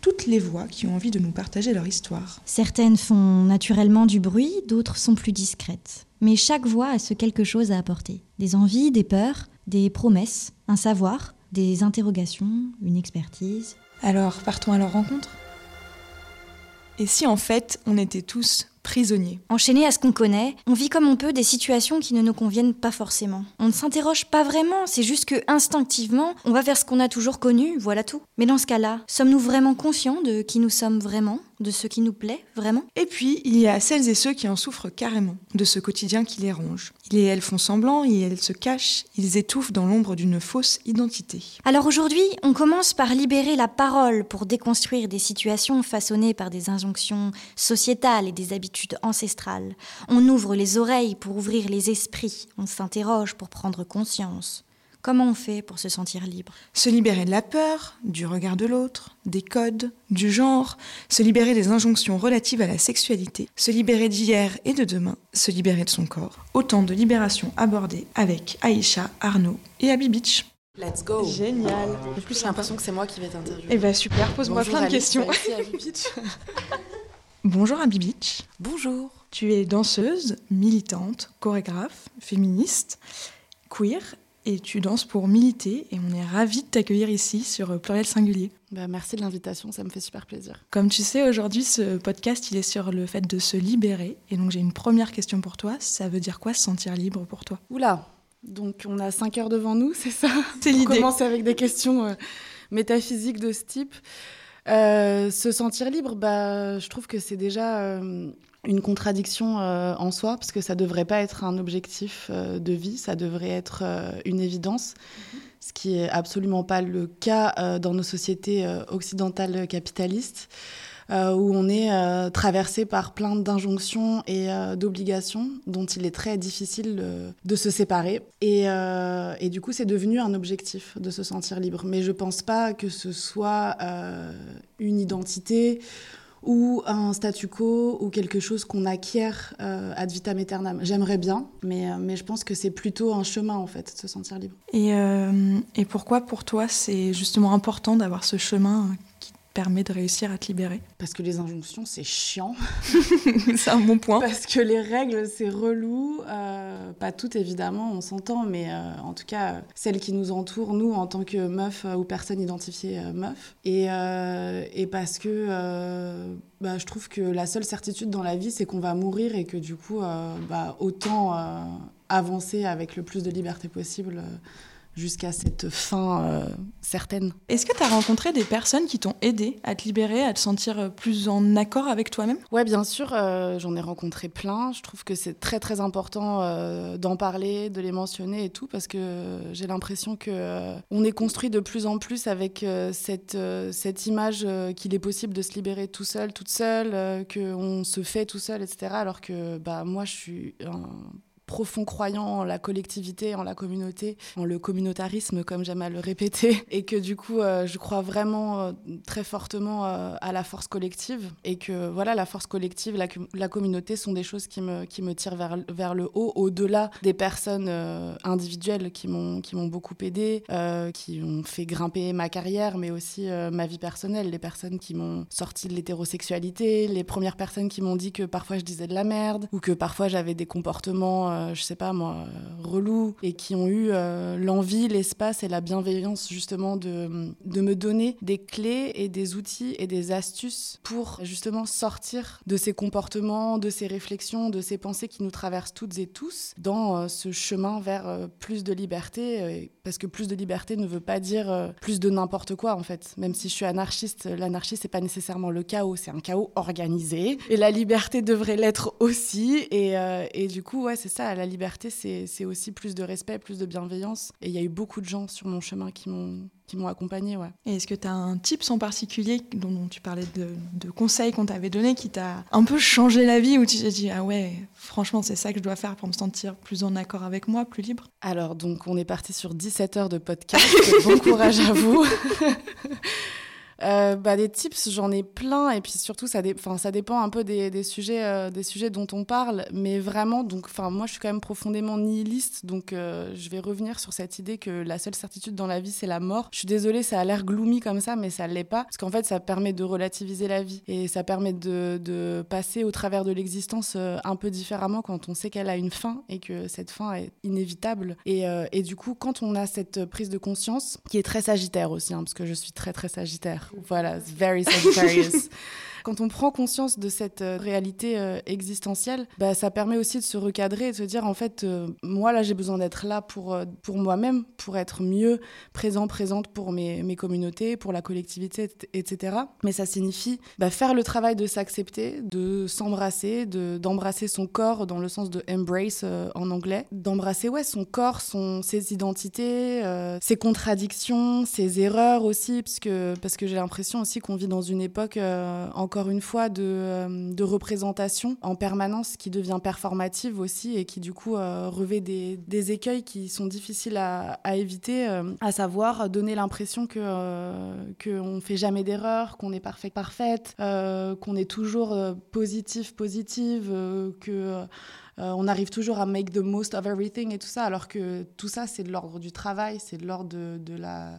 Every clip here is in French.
toutes les voix qui ont envie de nous partager leur histoire. Certaines font naturellement du bruit, d'autres sont plus discrètes. Mais chaque voix a ce quelque chose à apporter. Des envies, des peurs, des promesses, un savoir, des interrogations, une expertise. Alors, partons à leur rencontre Et si en fait, on était tous Enchaînés à ce qu'on connaît, on vit comme on peut des situations qui ne nous conviennent pas forcément. On ne s'interroge pas vraiment, c'est juste que instinctivement, on va vers ce qu'on a toujours connu, voilà tout. Mais dans ce cas-là, sommes-nous vraiment conscients de qui nous sommes vraiment? De ce qui nous plaît vraiment Et puis, il y a celles et ceux qui en souffrent carrément, de ce quotidien qui les ronge. Ils et elles font semblant, et elles se cachent, ils étouffent dans l'ombre d'une fausse identité. Alors aujourd'hui, on commence par libérer la parole pour déconstruire des situations façonnées par des injonctions sociétales et des habitudes ancestrales. On ouvre les oreilles pour ouvrir les esprits, on s'interroge pour prendre conscience. Comment on fait pour se sentir libre? Se libérer de la peur, du regard de l'autre, des codes, du genre, se libérer des injonctions relatives à la sexualité, se libérer d'hier et de demain, se libérer de son corps. Autant de libérations abordées avec Aïcha, Arnaud et Abby Beach. Let's go Génial En plus, j'ai l'impression que c'est moi qui vais t'interviewer. Eh ben super, pose-moi Bonjour, plein de Alice, questions. merci, Abby Beach. Bonjour Abby Beach. Bonjour. Tu es danseuse, militante, chorégraphe, féministe, queer et tu danses pour militer et on est ravis de t'accueillir ici sur Pluriel Singulier. Bah, merci de l'invitation, ça me fait super plaisir. Comme tu sais, aujourd'hui ce podcast il est sur le fait de se libérer et donc j'ai une première question pour toi, ça veut dire quoi se sentir libre pour toi? Oula Donc, on a 5 heures devant nous, c'est ça? C'est On l'idée. commence avec des questions euh, métaphysiques de ce type. Euh, se sentir libre, bah, je trouve que c'est déjà euh, une contradiction euh, en soi, parce que ça devrait pas être un objectif euh, de vie, ça devrait être euh, une évidence, ce qui est absolument pas le cas dans nos sociétés occidentales capitalistes. où on est traversé par plein d'injonctions et d'obligations dont il est très difficile de se séparer. Et, et du coup, c'est devenu un objectif de se sentir libre. Mais je pense pas que ce soit une identité ou un statu quo ou quelque chose qu'on acquiert euh, ad vitam aeternam. J'aimerais bien, mais, euh, mais je pense que c'est plutôt un chemin en fait, de se sentir libre. Et, euh, et pourquoi pour toi c'est justement important d'avoir ce chemin permet de réussir à te libérer Parce que les injonctions, c'est chiant. C'est un bon point. Parce que les règles, c'est relou. Euh, pas toutes, évidemment, on s'entend, mais euh, en tout cas, euh, celles qui nous entourent, nous, en tant que meufs euh, ou personnes identifiées meufs. Et, et parce que bah, je trouve que la seule certitude dans la vie, c'est qu'on va mourir et que du coup, bah, autant avancer avec le plus de liberté possible. Jusqu'à cette fin euh, certaine. Est-ce que tu as rencontré des personnes qui t'ont aidé à te libérer, à te sentir euh, plus en accord avec toi-même? Ouais, bien sûr, euh, j'en ai rencontré plein. Je trouve que c'est très très important euh, d'en parler, de les mentionner et tout, parce que j'ai l'impression que on est construit de plus en plus avec cette cette image qu'il est possible de se libérer tout seul, toute seule, euh, que on se fait tout seul, etc. Alors que bah moi, je suis un profond croyant en la collectivité, en la communauté, en le communautarisme, comme j'aime à le répéter, et que du coup, euh, je crois vraiment euh, très fortement euh, à la force collective, et que voilà, la force collective, la, com- la communauté sont des choses qui me, qui me tirent vers, vers le haut, au-delà des personnes individuelles qui m'ont beaucoup aidé, qui ont fait grimper ma carrière, mais aussi ma vie personnelle, les personnes qui m'ont sorti de l'hétérosexualité, les premières personnes qui m'ont dit que parfois je disais de la merde, ou que parfois j'avais des comportements, euh, je sais pas moi, relous, et qui ont eu euh, l'envie, l'espace et la bienveillance justement de, de me donner des clés et des outils et des astuces pour justement sortir de ces comportements, de ces réflexions, de ces pensées qui nous traversent toutes et tous dans euh, ce chemin vers plus de liberté, parce que plus de liberté ne veut pas dire euh, plus de n'importe quoi en fait. Même si je suis anarchiste, l'anarchie c'est pas nécessairement le chaos, c'est un chaos organisé, et la liberté devrait l'être aussi. Et, euh, et du coup, ouais, c'est ça, la liberté c'est aussi plus de respect, plus de bienveillance. Et il y a eu beaucoup de gens sur mon chemin qui m'ont qui m'ont accompagné. Ouais. Et est-ce que tu as un tips en particulier dont, tu parlais de, de conseils qu'on t'avait donné qui t'a un peu changé la vie, où tu t'es dit, ah ouais, franchement, c'est ça que je dois faire pour me sentir plus en accord avec moi, plus libre? Alors, donc, on est parti sur 17 heures de podcast. bon courage à vous. Euh, bah, des tips, j'en ai plein, et puis surtout, ça, dépend un peu des, des sujets, euh, des sujets dont on parle, mais vraiment, donc, moi, je suis quand même profondément nihiliste, donc euh, je vais revenir sur cette idée que la seule certitude dans la vie, c'est la mort. Je suis désolée, ça a l'air gloomy comme ça, mais ça ne l'est pas, parce qu'en fait, ça permet de relativiser la vie, et ça permet de, passer au travers de l'existence un peu différemment quand on sait qu'elle a une fin, et que cette fin est inévitable. Et, et du coup, quand on a cette prise de conscience, qui est très sagittaire aussi, hein, parce que je suis très, très sagittaire, voilà, very Sagittarius. Quand on prend conscience de cette euh, réalité euh, existentielle, bah, ça permet aussi de se recadrer et de se dire en fait, euh, moi là j'ai besoin d'être là pour, pour moi-même, pour être mieux présent, présente pour mes, mes, communautés, pour la collectivité, etc. Mais ça signifie bah, faire le travail de s'accepter, de s'embrasser, d'embrasser son corps dans le sens de embrace en anglais, d'embrasser ouais, son corps, son, ses identités, ses contradictions, ses erreurs aussi, parce que, parce que j'ai l'impression aussi qu'on vit dans une époque en encore une fois, de, euh, de, représentation en permanence qui devient performative aussi et qui du coup euh, revêt des, écueils qui sont difficiles à, éviter, euh, à savoir donner l'impression que qu'on ne fait jamais d'erreur, qu'on est parfait parfaite, qu'on est toujours positif positive, que on arrive toujours à make the most of everything et tout ça, alors que tout ça, c'est de l'ordre du travail, c'est de l'ordre de, la,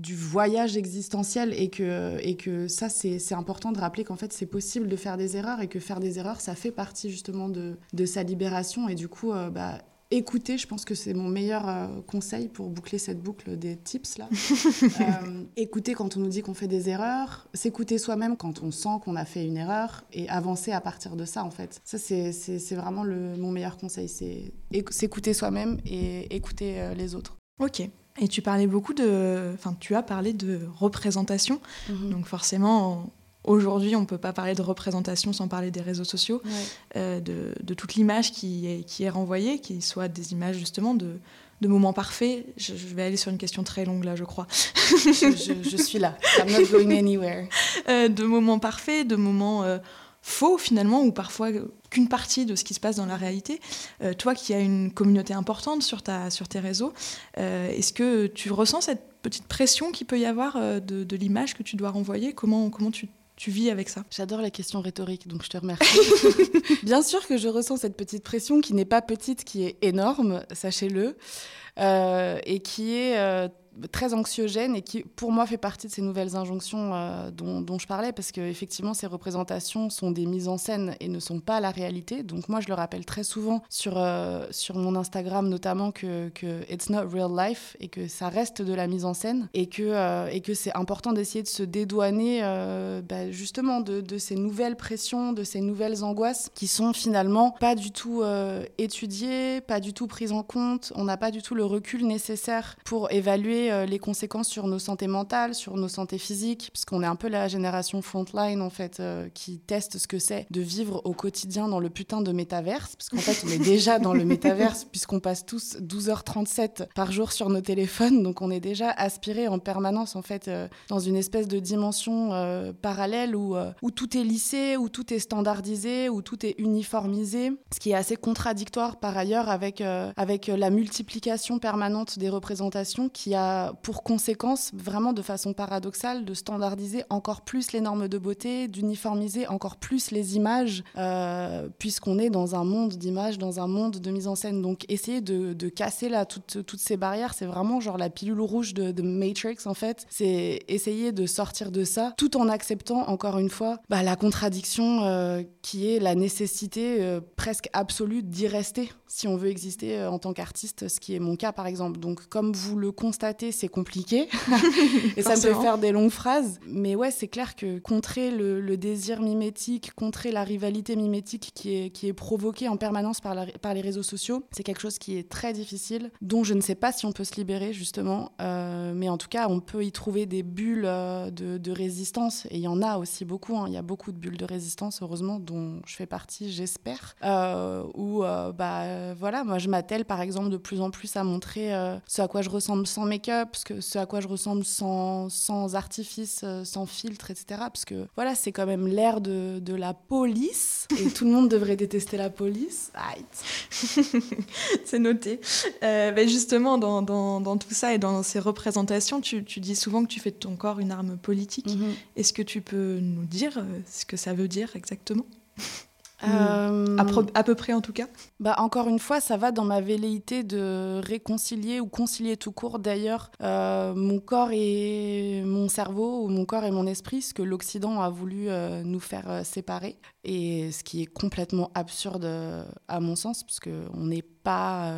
du voyage existentiel et que, et que ça, c'est important de rappeler qu'en fait, c'est possible de faire des erreurs et que faire des erreurs, ça fait partie justement de, de sa libération. Et du coup, euh, bah, écouter, je pense que c'est mon meilleur euh, conseil pour boucler cette boucle des tips là. Euh, écouter quand on nous dit qu'on fait des erreurs, s'écouter soi-même quand on sent qu'on a fait une erreur et avancer à partir de ça en fait. Ça c'est vraiment le, mon meilleur conseil, c'est s'écouter soi-même et écouter les autres. Ok. Et tu parlais beaucoup de. Enfin, tu as parlé de représentation. Mhm. Donc, forcément, aujourd'hui, on ne peut pas parler de représentation sans parler des réseaux sociaux, euh, de, de, toute l'image qui est, qui est renvoyée, qui soit des images justement de, de moments parfaits. Je, vais aller sur une question très longue là, je crois. je, suis là. I'm not going anywhere. Euh, de moments parfaits, de moments. Euh, faux finalement, ou parfois qu'une partie de ce qui se passe dans la réalité. Euh, toi qui as une communauté importante sur, ta, sur tes réseaux, euh, est-ce que tu ressens cette petite pression qu'il peut y avoir euh, de, l'image que tu dois renvoyer? Comment, comment tu, tu vis avec ça? J'adore les questions rhétoriques, donc je te remercie. Bien sûr que je ressens cette petite pression qui n'est pas petite, qui est énorme, sachez-le, et qui est très anxiogène et qui, pour moi, fait partie de ces nouvelles injonctions euh, dont, je parlais, parce qu'effectivement, ces représentations sont des mises en scène et ne sont pas la réalité. Donc moi, je le rappelle très souvent sur, euh, sur mon Instagram, notamment, que, que it's not real life et que ça reste de la mise en scène et que, euh, que c'est important d'essayer de se dédouaner bah, justement de, de, ces nouvelles pressions, de ces nouvelles angoisses qui sont finalement pas du tout étudiées, pas du tout prises en compte. On n'a pas du tout le recul nécessaire pour évaluer euh, les conséquences sur nos santé mentales, sur nos santé physiques, parce qu'on est un peu la génération frontline en fait, euh, qui teste ce que c'est de vivre au quotidien dans le putain de métaverse, parce qu'en fait on est déjà dans le métaverse puisqu'on passe tous 12h37 par jour sur nos téléphones, donc on est déjà aspiré en permanence en fait euh, dans une espèce de dimension parallèle où, où tout est lissé, où tout est standardisé, où tout est uniformisé, ce qui est assez contradictoire par ailleurs avec, avec la multiplication permanente des représentations qui a pour conséquence, vraiment de façon paradoxale, de standardiser encore plus les normes de beauté, d'uniformiser encore plus les images, euh, puisqu'on est dans un monde d'images, dans un monde de mise en scène. Donc essayer de, casser là toutes, ces barrières, c'est vraiment genre la pilule rouge de, Matrix en fait. C'est essayer de sortir de ça, tout en acceptant encore une fois bah, la contradiction euh, qui est la nécessité euh, presque absolue d'y rester si on veut exister en tant qu'artiste, ce qui est mon cas par exemple. Donc comme vous le constatez, c'est compliqué. et ça fait faire des longues phrases. Mais ouais, c'est clair que contrer le, désir mimétique, contrer la rivalité mimétique qui est, qui est provoquée en permanence par, par les réseaux sociaux, c'est quelque chose qui est très difficile, dont je ne sais pas si on peut se libérer, justement. Euh, mais en tout cas, on peut y trouver des bulles euh, de, résistance. Et il y en a aussi beaucoup. Hein. Il y a beaucoup de bulles de résistance, heureusement, dont je fais partie, j'espère. Euh, où, bah, voilà, moi, je m'attelle, par exemple, de plus en plus à montrer ce à quoi je ressemble sans make make-up, ce, ce à quoi je ressemble sans, sans artifice, euh, sans filtre, etc. Parce que voilà, c'est quand même l'ère de, de, la police et tout le monde devrait détester la police. c'est noté. Euh, ben justement, dans, dans, dans, tout ça et dans ces représentations, tu, tu, dis souvent que tu fais de ton corps une arme politique. Mm-hmm. Est-ce que tu peux nous dire euh, ce que ça veut dire exactement? Euh, à, peu près en tout cas bah, Encore une fois, ça va dans ma velléité de réconcilier ou concilier tout court d'ailleurs euh, mon corps et mon cerveau, ou mon corps et mon esprit, ce que l'Occident a voulu euh, nous faire séparer. Et ce qui est complètement absurde à mon sens, parce qu'on n'est pas,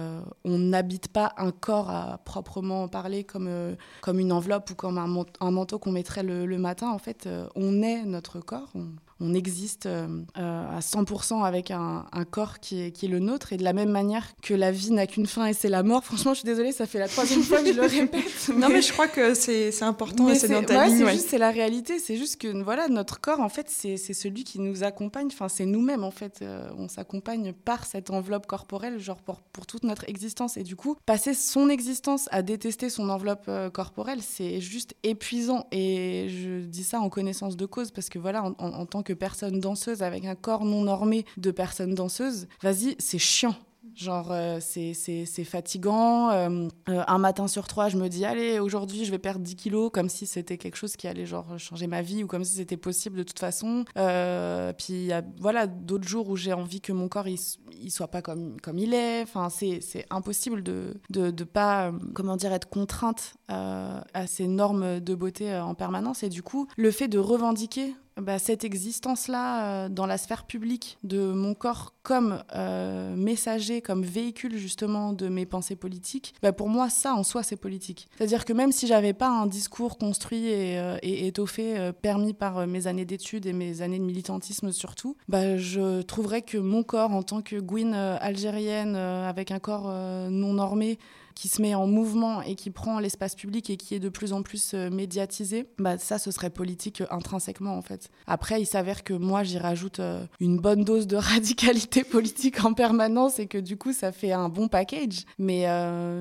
on n'habite pas un corps à proprement parler comme, comme une enveloppe ou comme un, un manteau qu'on mettrait le, le, matin. En fait, on est notre corps. On, on existe euh, à 100% avec un, corps qui est, qui est, le nôtre. Et de la même manière que la vie n'a qu'une fin et c'est la mort, franchement, je suis désolée, ça fait la troisième fois que je le répète. Non, mais je crois que c'est important et c'est dans ta C'est la réalité. C'est juste que voilà, notre corps, en fait, c'est celui qui nous accompagne. Enfin, c'est nous-mêmes, en fait. Euh, on s'accompagne par cette enveloppe corporelle, genre pour, pour, toute notre existence. Et du coup, passer son existence à détester son enveloppe euh, corporelle, c'est juste épuisant. Et je dis ça en connaissance de cause parce que voilà, en tant que personne danseuse avec un corps non normé de personne danseuse, vas-y, c'est chiant. Genre, euh, c'est fatigant. Euh, euh, un matin sur trois, je me dis, allez, aujourd'hui, je vais perdre 10 kilos, comme si c'était quelque chose qui allait genre changer ma vie ou comme si c'était possible de toute façon. puis, il y a voilà, d'autres jours où j'ai envie que mon corps, il, il, soit pas comme, comme il est. Enfin, c'est impossible de, de, de, pas, comment dire, être contrainte à ces normes de beauté en permanence. Et du coup, le fait de revendiquer bah, cette existence-là euh, dans la sphère publique de mon corps comme euh, messager, comme véhicule justement de mes pensées politiques, bah, pour moi, ça en soi, c'est politique. C'est-à-dire que même si j'avais pas un discours construit et, euh, étoffé, permis par mes années d'études et mes années de militantisme surtout, bah, je trouverais que mon corps en tant que Gwyn algérienne avec un corps non normé, qui se met en mouvement et qui prend l'espace public et qui est de plus en plus euh, médiatisé, bah ça, ce serait politique euh, intrinsèquement en fait. Après, il s'avère que moi, j'y rajoute euh, une bonne dose de radicalité politique en permanence et que du coup, ça fait un bon package. Mais,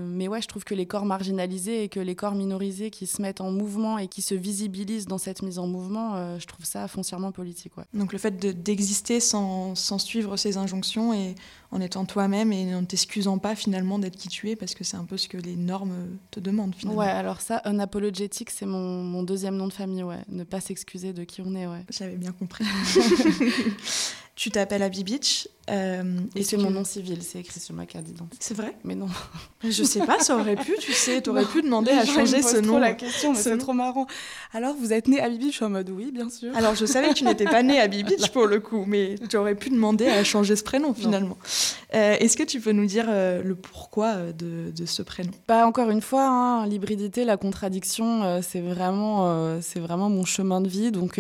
mais ouais, je trouve que les corps marginalisés et que les corps minorisés qui se mettent en mouvement et qui se visibilisent dans cette mise en mouvement, je trouve ça foncièrement politique. Donc le fait d'exister sans, sans suivre ces injonctions et en étant toi-même et en t'excusant pas finalement d'être qui tu es parce que c'est un peu ce que les normes te demandent finalement. Ouais, alors ça, unapologétique, c'est mon, mon, deuxième nom de famille, ouais. Ne pas s'excuser de qui on est, ouais. J'avais bien compris. tu t'appelles Abby Beach. Euh, et c'est mon nom civil, c'est écrit sur ma carte d'identité. C'est vrai? Mais non. Je sais pas, ça aurait pu, tu sais, t'aurais pu demander à changer ce nom. trop la question, mais c'est trop marrant. Alors, vous êtes né Abby Beach en mode oui, bien sûr. Alors, je savais que tu n'étais pas né Abby Beach pour le coup, mais tu aurais pu demander à changer ce prénom finalement. Euh, Est-ce que tu peux nous dire euh, le pourquoi de, de, ce prénom? Pas encore une fois, hein, l'hybridité, la contradiction, c'est vraiment, c'est vraiment mon chemin de vie. Donc,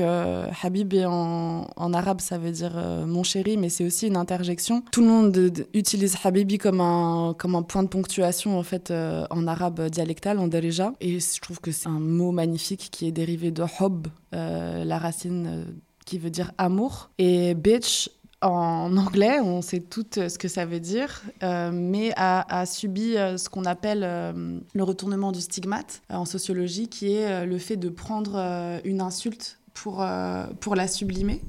Habib en, en, arabe, ça veut dire mon chéri, mais c'est aussi une interjection. Tout le monde utilise Habibi comme un, comme un point de ponctuation en fait en arabe dialectal, en darija. Et je trouve que c'est un mot magnifique qui est dérivé de hob, la racine qui veut dire amour. Et bitch, en anglais, on sait tout euh, ce que ça veut dire, euh, mais a, subi euh, ce qu'on appelle le retournement du stigmate en sociologie, qui est le fait de prendre une insulte pour, pour la sublimer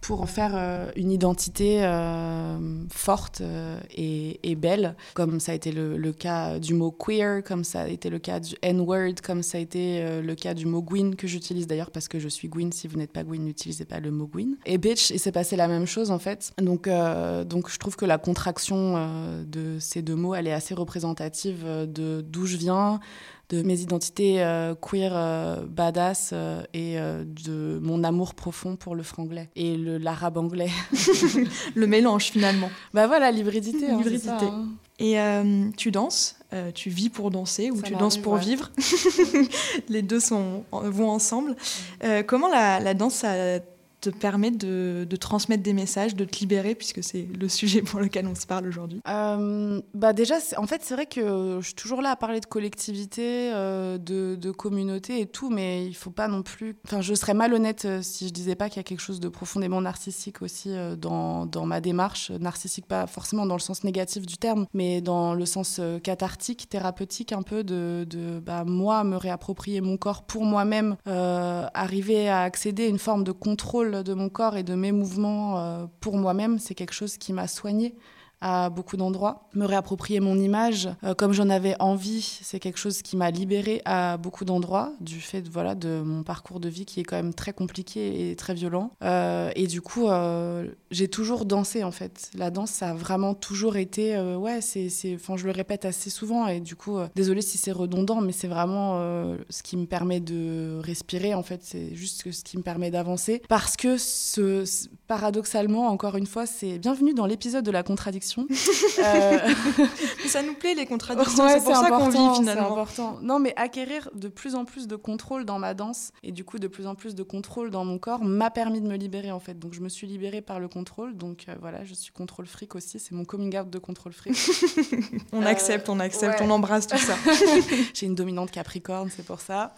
pour en faire euh, une identité euh, forte euh, et, belle, comme ça a été le, le, cas du mot queer, comme ça a été le cas du N-word, comme ça a été le cas du mot Gwyn, que j'utilise d'ailleurs parce que je suis Gwyn. Si vous n'êtes pas Gwyn, n'utilisez pas le mot Gwyn. Et bitch, il s'est passé la même chose en fait. Donc, donc je trouve que la contraction de ces deux mots, elle est assez représentative de d'où je viens, de mes identités euh, queer euh, badass euh, et de mon amour profond pour le franglais et l'arabe anglais. le mélange finalement. Bah voilà, l'hybridité. Hein, hein. Et tu danses, tu vis pour danser ou tu danses pour vivre. Les deux sont, vont ensemble. comment la, la danse a te permet de, transmettre des messages, de te libérer, puisque c'est le sujet pour lequel on se parle aujourd'hui euh, bah Déjà, en fait, c'est vrai que je suis toujours là à parler de collectivité, euh, de, communauté et tout, mais il faut pas non plus. Enfin, je serais malhonnête euh, si je disais pas qu'il y a quelque chose de profondément narcissique aussi dans, dans, ma démarche. Narcissique, pas forcément dans le sens négatif du terme, mais dans le sens cathartique, thérapeutique, un peu de, de bah, moi me réapproprier mon corps pour moi-même, arriver à accéder à une forme de contrôle de mon corps et de mes mouvements euh, pour moi-même, c'est quelque chose qui m'a soignée à beaucoup d'endroits. Me réapproprier mon image euh, comme j'en avais envie, c'est quelque chose qui m'a libérée à beaucoup d'endroits du fait de, voilà, de mon parcours de vie qui est quand même très compliqué et très violent. Euh, et du coup, euh, j'ai toujours dansé en fait. La danse, ça a vraiment toujours été, ouais, c'est, enfin, je le répète assez souvent et du coup, désolé si c'est redondant, mais c'est vraiment ce qui me permet de respirer en fait. C'est juste ce qui me permet d'avancer parce que ce, paradoxalement, encore une fois, c'est bienvenue dans l'épisode de la contradiction euh, ça nous plaît les contradictions, c'est pour ça qu'on vit finalement. important. Non, mais acquérir de plus en plus de contrôle dans ma danse et du coup de plus en plus de contrôle dans mon corps m'a permis de me libérer en fait. Donc je me suis libérée par le contrôle. Donc euh, voilà, je suis contrôle fric aussi. C'est mon coming out de contrôle fric. on accepte, on accepte, on embrasse tout ça. J'ai une dominante Capricorne, c'est pour ça.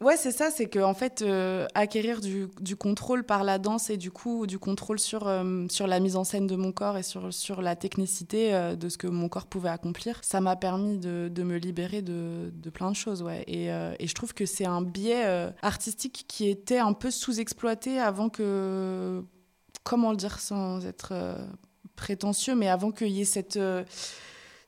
Ouais, c'est ça, c'est que en fait euh, acquérir du, du, contrôle par la danse et du coup du contrôle sur sur la mise en scène de mon corps et sur sur la technicité euh, de ce que mon corps pouvait accomplir, ça m'a permis de, me libérer de, de, plein de choses. Ouais. Et, euh, et je trouve que c'est un biais euh, artistique qui était un peu sous-exploité avant que. Comment le dire sans être prétentieux, mais avant qu'il y ait cette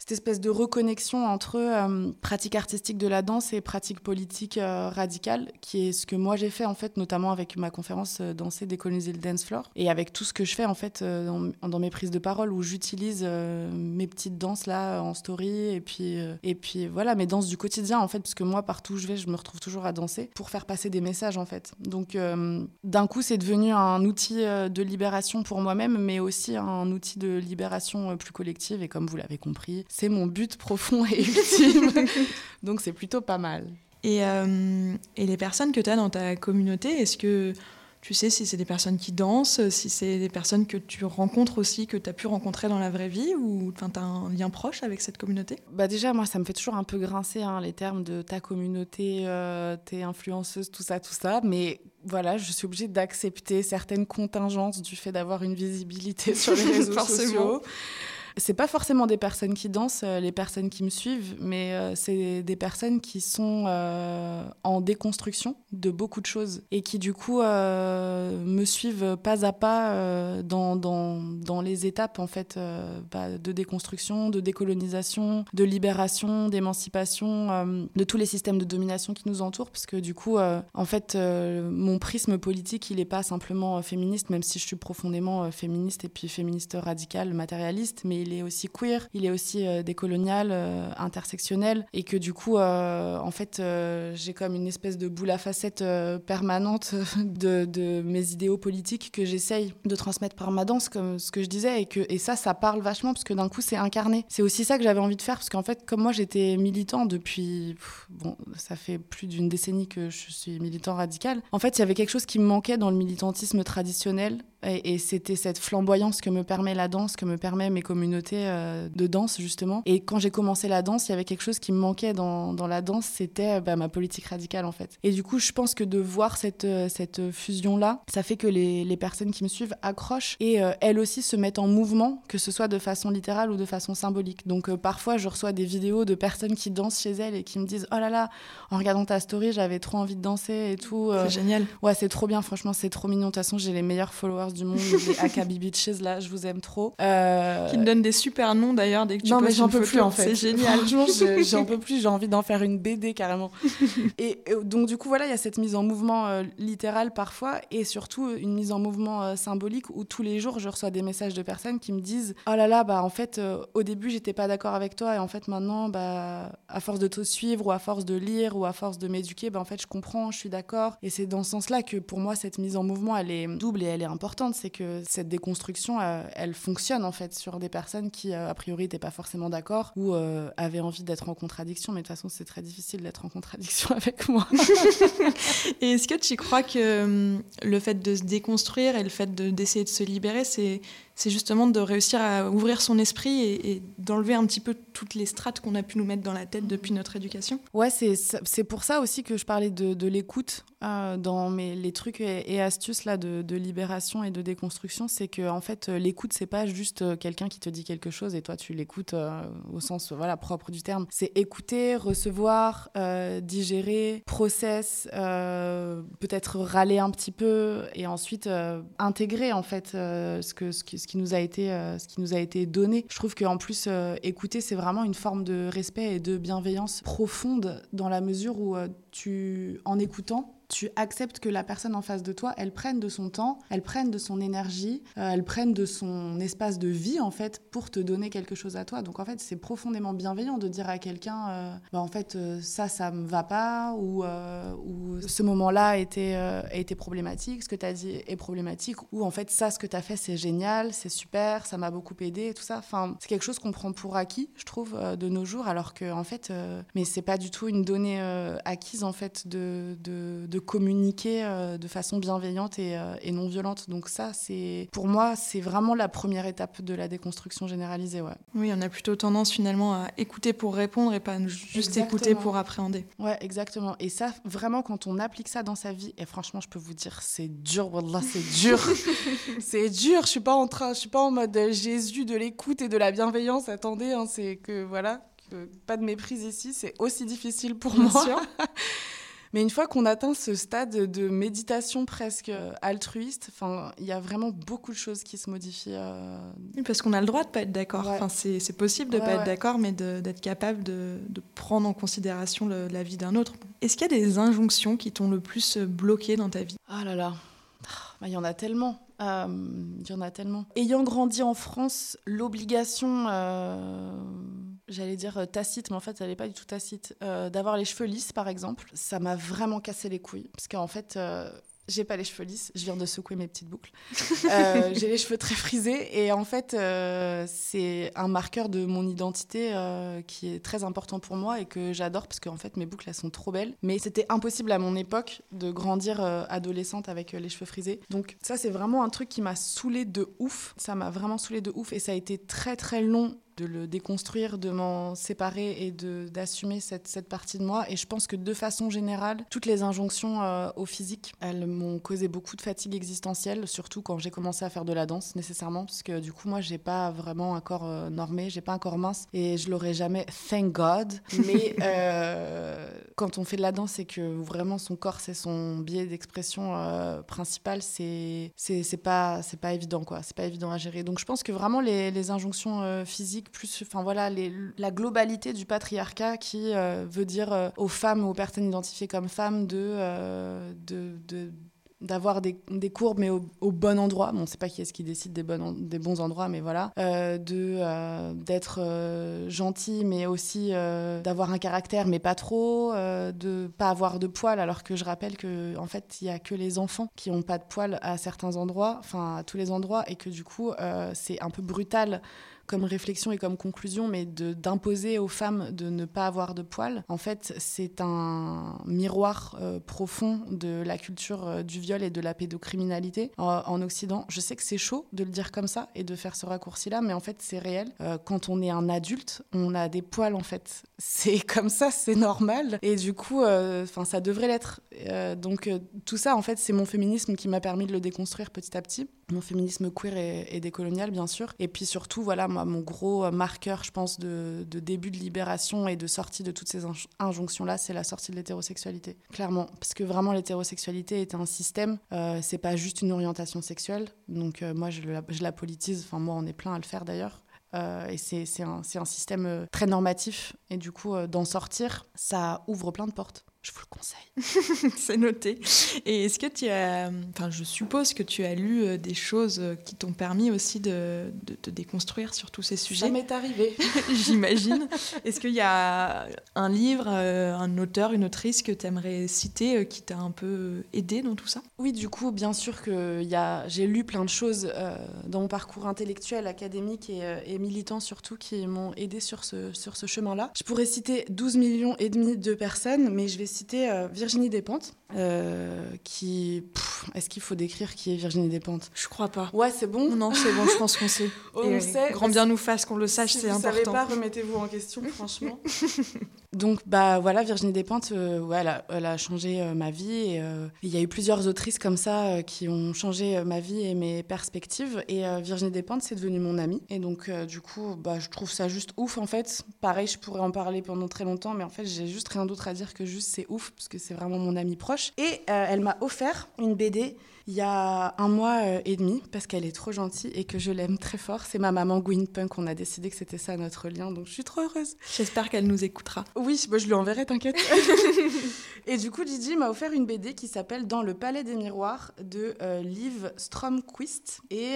cette espèce de reconnexion entre euh, pratique artistique de la danse et pratique politique euh, radicale, qui est ce que moi j'ai fait en fait, notamment avec ma conférence euh, Danser, décoloniser le dance floor, et avec tout ce que je fais en fait dans, mes prises de parole où j'utilise mes petites danses là en story et puis et puis voilà mes danses du quotidien en fait, parce que moi partout où je vais, je me retrouve toujours à danser pour faire passer des messages en fait. Donc d'un coup, c'est devenu un outil de libération pour moi-même, mais aussi un outil de libération plus collective. Et comme vous l'avez compris, c'est mon but profond et ultime. Donc c'est plutôt pas mal. Et, euh, et les personnes que tu as dans ta communauté, est-ce que tu sais si c'est des personnes qui dansent, si c'est des personnes que tu rencontres aussi, que tu as pu rencontrer dans la vraie vie, ou tu as un lien proche avec cette communauté? Bah Déjà, moi, ça me fait toujours un peu grincer hein, les termes de ta communauté, euh, tes influenceuse, tout ça, tout ça. Mais voilà, je suis obligée d'accepter certaines contingences du fait d'avoir une visibilité sur les réseaux sociaux. C'est pas forcément des personnes qui dansent, euh, les personnes qui me suivent, mais euh, c'est des personnes qui sont euh, en déconstruction de beaucoup de choses et qui du coup me suivent pas à pas dans, dans, dans, les étapes en fait bah, de déconstruction, de décolonisation, de libération, d'émancipation, de tous les systèmes de domination qui nous entourent, parce que du coup, en fait, mon prisme politique, il est pas simplement féministe, même si je suis profondément féministe et puis féministe radicale, matérialiste, mais il est aussi queer, il est aussi euh, décolonial, euh, intersectionnel, et que du coup, euh, en fait, j'ai comme une espèce de boule à facettes permanente de, mes idéaux politiques que j'essaye de transmettre par ma danse, comme ce que je disais, et, que, et ça, ça parle vachement, parce que d'un coup, c'est incarné. C'est aussi ça que j'avais envie de faire, parce qu'en fait, comme moi, j'étais militant depuis, bon, ça fait plus d'une décennie que je suis militant radical, en fait, il y avait quelque chose qui me manquait dans le militantisme traditionnel, et, et c'était cette flamboyance que me permet la danse, que me permet mes communautés euh, de danse justement. Et quand j'ai commencé la danse, il y avait quelque chose qui me manquait dans, dans la danse, c'était bah, ma politique radicale en fait. Et du coup, je pense que de voir cette, euh, cette fusion-là, ça fait que les, les, personnes qui me suivent accrochent et euh, elles aussi se mettent en mouvement, que ce soit de façon littérale ou de façon symbolique. Donc parfois, je reçois des vidéos de personnes qui dansent chez elles et qui me disent Oh là là, en regardant ta story, j'avais trop envie de danser et tout. C'est génial. Ouais, c'est trop bien, franchement, c'est trop mignon. De toute façon, j'ai les meilleurs followers du monde, les Akabi Bitches là, je vous aime trop. Qui me donnent des super noms d'ailleurs dès que tu Non, mais j'en peux plus en fait. C'est génial. J'en peux plus. J'ai envie d'en faire une BD carrément. et, donc, du coup, voilà, il y a cette mise en mouvement euh, littérale parfois et surtout euh, une mise en mouvement euh, symbolique où tous les jours, je reçois des messages de personnes qui me disent Oh là là, bah en fait, au début, j'étais pas d'accord avec toi et en fait, maintenant, bah, à force de te suivre ou à force de lire ou à force de m'éduquer, bah en fait, je comprends, je suis d'accord. Et c'est dans ce sens-là que pour moi, cette mise en mouvement, elle est double et elle est importante c'est que cette déconstruction, elle fonctionne en fait sur des personnes qui, a priori, n'étaient pas forcément d'accord ou avaient envie d'être en contradiction. Mais de toute façon, c'est très difficile d'être en contradiction avec moi. et est-ce que tu crois que hum, le fait de se déconstruire et le fait d'essayer de, se libérer, c'est c'est justement de réussir à ouvrir son esprit et, d'enlever un petit peu toutes les strates qu'on a pu nous mettre dans la tête depuis notre éducation. Ouais, c'est pour ça aussi que je parlais de, l'écoute euh, dans mes, les trucs et, astuces là, de, libération et de déconstruction. C'est que en fait, l'écoute, c'est pas juste euh, quelqu'un qui te dit quelque chose et toi tu l'écoutes euh, au sens voilà, propre du terme. C'est écouter, recevoir, digérer, process, peut-être râler un petit peu et ensuite intégrer en fait ce que, ce, ce qui nous a été, euh, ce qui nous a été donné. Je trouve qu'en plus, euh, écouter, c'est vraiment une forme de respect et de bienveillance profonde dans la mesure où euh, tu, en écoutant, tu acceptes que la personne en face de toi, elle prenne de son temps, elle prenne de son énergie, euh, elle prenne de son espace de vie en fait pour te donner quelque chose à toi. Donc en fait, c'est profondément bienveillant de dire à quelqu'un, euh, bah, en fait, euh, ça, ça me va pas ou, ou ce moment-là a été, problématique, ce que tu as dit est problématique ou en fait, ça, ce que tu as fait, c'est génial, c'est super, ça m'a beaucoup aidé et tout ça. Enfin, c'est quelque chose qu'on prend pour acquis, je trouve, de nos jours, alors que en fait, mais c'est pas du tout une donnée acquise en fait de communiquer euh, de façon bienveillante euh, et, non violente. Donc ça, c'est pour moi, c'est vraiment la première étape de la déconstruction généralisée. Ouais. Oui, on a plutôt tendance finalement à écouter pour répondre et pas juste écouter pour appréhender. Ouais, exactement. Et ça, vraiment, quand on applique ça dans sa vie, et franchement, je peux vous dire, c'est dur, Wallah, c'est dur. c'est dur. Je suis pas en train, je suis pas en mode Jésus de l'écoute et de la bienveillance. Attendez, hein, c'est que voilà, pas de méprise ici, c'est aussi difficile pour moi. Mais une fois qu'on atteint ce stade de méditation presque euh, altruiste, il y a vraiment beaucoup de choses qui se modifient. Euh. Oui, parce qu'on a le droit de pas être d'accord. Enfin, c'est possible de ne pas être d'accord, mais d'être capable de, de, prendre en considération la vie d'un autre. Est-ce qu'il y a des injonctions qui t'ont le plus bloqué dans ta vie? Ah là là, ah, il y en a tellement. Euh, il y en a tellement. Ayant grandi en France, l'obligation, euh, j'allais dire euh, tacite, mais en fait, elle n'est pas du tout tacite, d'avoir les cheveux lisses, par exemple, ça m'a vraiment cassé les couilles. Parce qu'en fait, j'ai pas les cheveux lisses, je viens de secouer mes petites boucles. Euh, j'ai les cheveux très frisés et en fait, euh, c'est un marqueur de mon identité euh, qui est très important pour moi et que j'adore parce qu'en fait, mes boucles elles sont trop belles. Mais c'était impossible à mon époque de grandir adolescente avec les cheveux frisés. Donc, ça, c'est vraiment un truc qui m'a saoulée de ouf. Ça m'a vraiment saoulée de ouf et ça a été très très long de le déconstruire, de m'en séparer et d'assumer cette, cette, partie de moi. Et je pense que de façon générale, toutes les injonctions euh, au physique, elles m'ont causé beaucoup de fatigue existentielle, surtout quand j'ai commencé à faire de la danse nécessairement, parce que du coup, moi, j'ai pas vraiment un corps euh, normé, j'ai pas un corps mince et je l'aurais jamais, thank God. Mais euh, quand on fait de la danse et que vraiment son corps, c'est son biais d'expression principal, c'est pas, pas évident, quoi. C'est pas évident à gérer. Donc je pense que vraiment les, les injonctions physiques, plus, enfin voilà, la globalité du patriarcat qui euh, veut dire euh, aux femmes aux personnes identifiées comme femmes de, euh, d'avoir des, courbes mais au, bon endroit. Bon c'est pas qui est-ce qui décide des, bon, des bons endroits mais voilà. De d'être gentil mais aussi d'avoir un caractère mais pas trop de pas avoir de poils alors que je rappelle que en fait il y a que les enfants qui ont pas de poils à certains endroits enfin à tous les endroits et que du coup c'est un peu brutal comme réflexion et comme conclusion, mais d'imposer aux femmes de ne pas avoir de poils, en fait, c'est un miroir euh, profond de la culture euh, du viol et de la pédocriminalité en, Occident. Je sais que c'est chaud de le dire comme ça et de faire ce raccourci-là, mais en fait, c'est réel. Euh, quand on est un adulte, on a des poils, en fait. C'est comme ça, c'est normal. Et du coup, enfin, ça devrait l'être. donc, tout ça, en fait, c'est mon féminisme qui m'a permis de le déconstruire petit à petit. Mon féminisme queer et, décolonial, bien sûr. Et puis surtout, voilà, moi, mon gros marqueur, je pense, de, début de libération et de sortie de toutes ces injonctions-là, c'est la sortie de l'hétérosexualité. Clairement. Parce que vraiment, l'hétérosexualité est un système, euh, c'est pas juste une orientation sexuelle. Donc, euh, moi, je la, politise. Enfin, moi, on est plein à le faire d'ailleurs. Euh, et c'est un, un, système euh, très normatif. Et du coup, d'en sortir, ça ouvre plein de portes. Je vous le conseille. C'est noté. Et est-ce que tu as. Enfin, je suppose que tu as lu euh, des choses euh, qui t'ont permis aussi de, te déconstruire sur tous ces sujets? Ça m'est arrivé. J'imagine. Est-ce qu'il y a un livre, euh, un auteur, une autrice que tu aimerais citer qui t'a un peu aidé dans tout ça? Oui, du coup, bien sûr que j'ai lu plein de choses dans mon parcours intellectuel, académique et, et militant surtout qui m'ont aidé sur ce, sur ce chemin-là. Je pourrais citer 12 millions et demi de personnes, mais je vais citer euh, Virginie Despentes, euh, qui. Est-ce qu'il faut décrire qui est Virginie Despentes? Je crois pas. Ouais, c'est bon? Non, c'est bon, je pense qu'on sait. on sait. Grand bien nous fasse qu'on le sache, c'est important. Si vous savez pas, remettez-vous en question, franchement. Donc, bah voilà, Virginie Despentes, euh, ouais, elle, a, elle, a, changé ma vie. Et il y a eu plusieurs autrices comme ça qui ont changé ma vie et mes perspectives. Et Virginie Despentes, c'est devenu mon amie. Et donc, du coup, bah, je trouve ça juste ouf, en fait. Pareil, je pourrais en parler pendant très longtemps, mais en fait, j'ai juste rien d'autre à dire que juste c'est ouf, parce que c'est vraiment mon amie proche. Et euh, elle m'a offert une BD il y a un mois euh, et demi, parce qu'elle est trop gentille et que je l'aime très fort. C'est ma maman Gwyn Punk, on a décidé que c'était ça notre lien, donc je suis trop heureuse. J'espère qu'elle nous écoutera. Oui, bah, je lui enverrai, t'inquiète. et du coup, Gigi m'a offert une BD qui s'appelle Dans le Palais des Miroirs de euh, Liv Stromquist. Et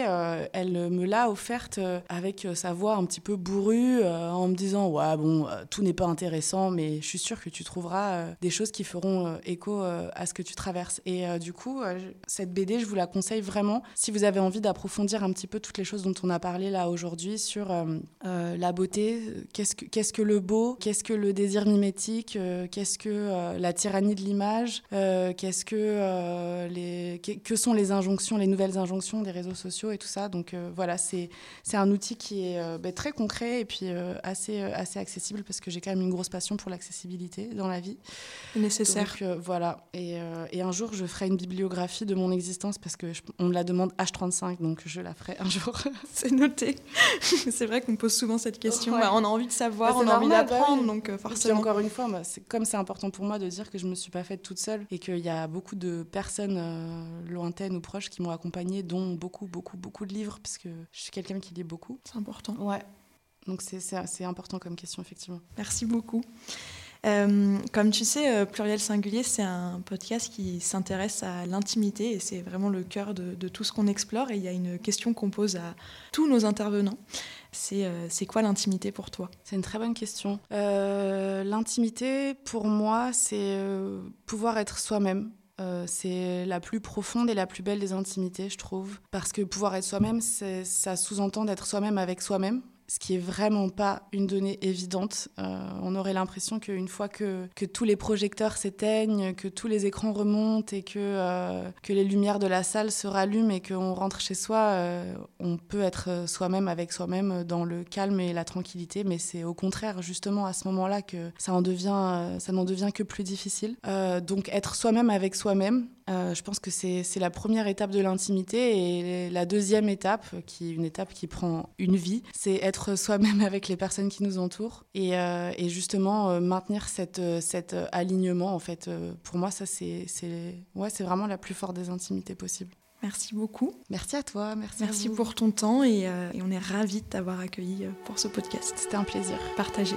elle me l'a offerte avec sa voix un petit peu bourrue, en me disant Ouais, bon, tout n'est pas intéressant, mais je suis sûre que tu trouveras des choses qui feront écho à ce que tu traverses. Et du coup, cette BD, je vous la conseille vraiment si vous avez envie d'approfondir un petit peu toutes les choses dont on a parlé là aujourd'hui sur euh, euh, la beauté, qu'est-ce que, le beau, qu'est-ce que le désir mimétique, euh, qu'est-ce que la tyrannie de l'image, qu'est-ce que les, que, sont les injonctions, les nouvelles injonctions des réseaux sociaux et tout ça. Donc voilà, c'est, c'est un outil qui est ben, très concret et puis assez, assez accessible parce que j'ai quand même une grosse passion pour l'accessibilité dans la vie. Nécessaire. Donc voilà, et, et un jour je ferai une bibliographie de mon existence parce que on me la demande H35, donc je la ferai un jour. c'est noté. c'est vrai qu'on me pose souvent cette question. Bah, on a envie de savoir, bah, on a envie bah d'apprendre, donc euh, forcément. encore une fois, c'est comme c'est important pour moi de dire que je me suis pas faite toute seule et qu'il y a beaucoup de personnes euh, lointaines ou proches qui m'ont accompagnée, dont beaucoup, beaucoup, beaucoup de livres, parce que je suis quelqu'un qui lit beaucoup. C'est important. Ouais. Donc c'est important comme question, effectivement. Merci beaucoup. Euh, comme tu sais, euh, Pluriel Singulier, c'est un podcast qui s'intéresse à l'intimité et c'est vraiment le cœur de, tout ce qu'on explore. Et il y a une question qu'on pose à tous nos intervenants. C'est euh, quoi l'intimité pour toi? C'est une très bonne question. l'intimité, pour moi, c'est pouvoir être soi-même. c'est la plus profonde et la plus belle des intimités, je trouve. Parce que pouvoir être soi-même, ça sous-entend d'être soi-même avec soi-même ce qui est vraiment pas une donnée évidente. Euh, on aurait l'impression qu'une fois que, que, tous les projecteurs s'éteignent, que tous les écrans remontent et que, euh, que les lumières de la salle se rallument et qu'on rentre chez soi, euh, on peut être soi-même avec soi-même dans le calme et la tranquillité. Mais c'est au contraire justement à ce moment-là que ça en devient, ça n'en devient que plus difficile. donc être soi-même avec soi-même, je pense que c'est la première étape de l'intimité et la deuxième étape, qui est une étape qui prend une vie, c'est être soi-même avec les personnes qui nous entourent et, euh, justement euh, maintenir cette, euh, cet alignement. En fait, pour moi, ça, c'est ouais, vraiment la plus forte des intimités possibles. Merci beaucoup. Merci à toi. Merci, merci pour ton temps et, et on est ravis de t'avoir accueilli pour ce podcast. C'était un plaisir. Partagé.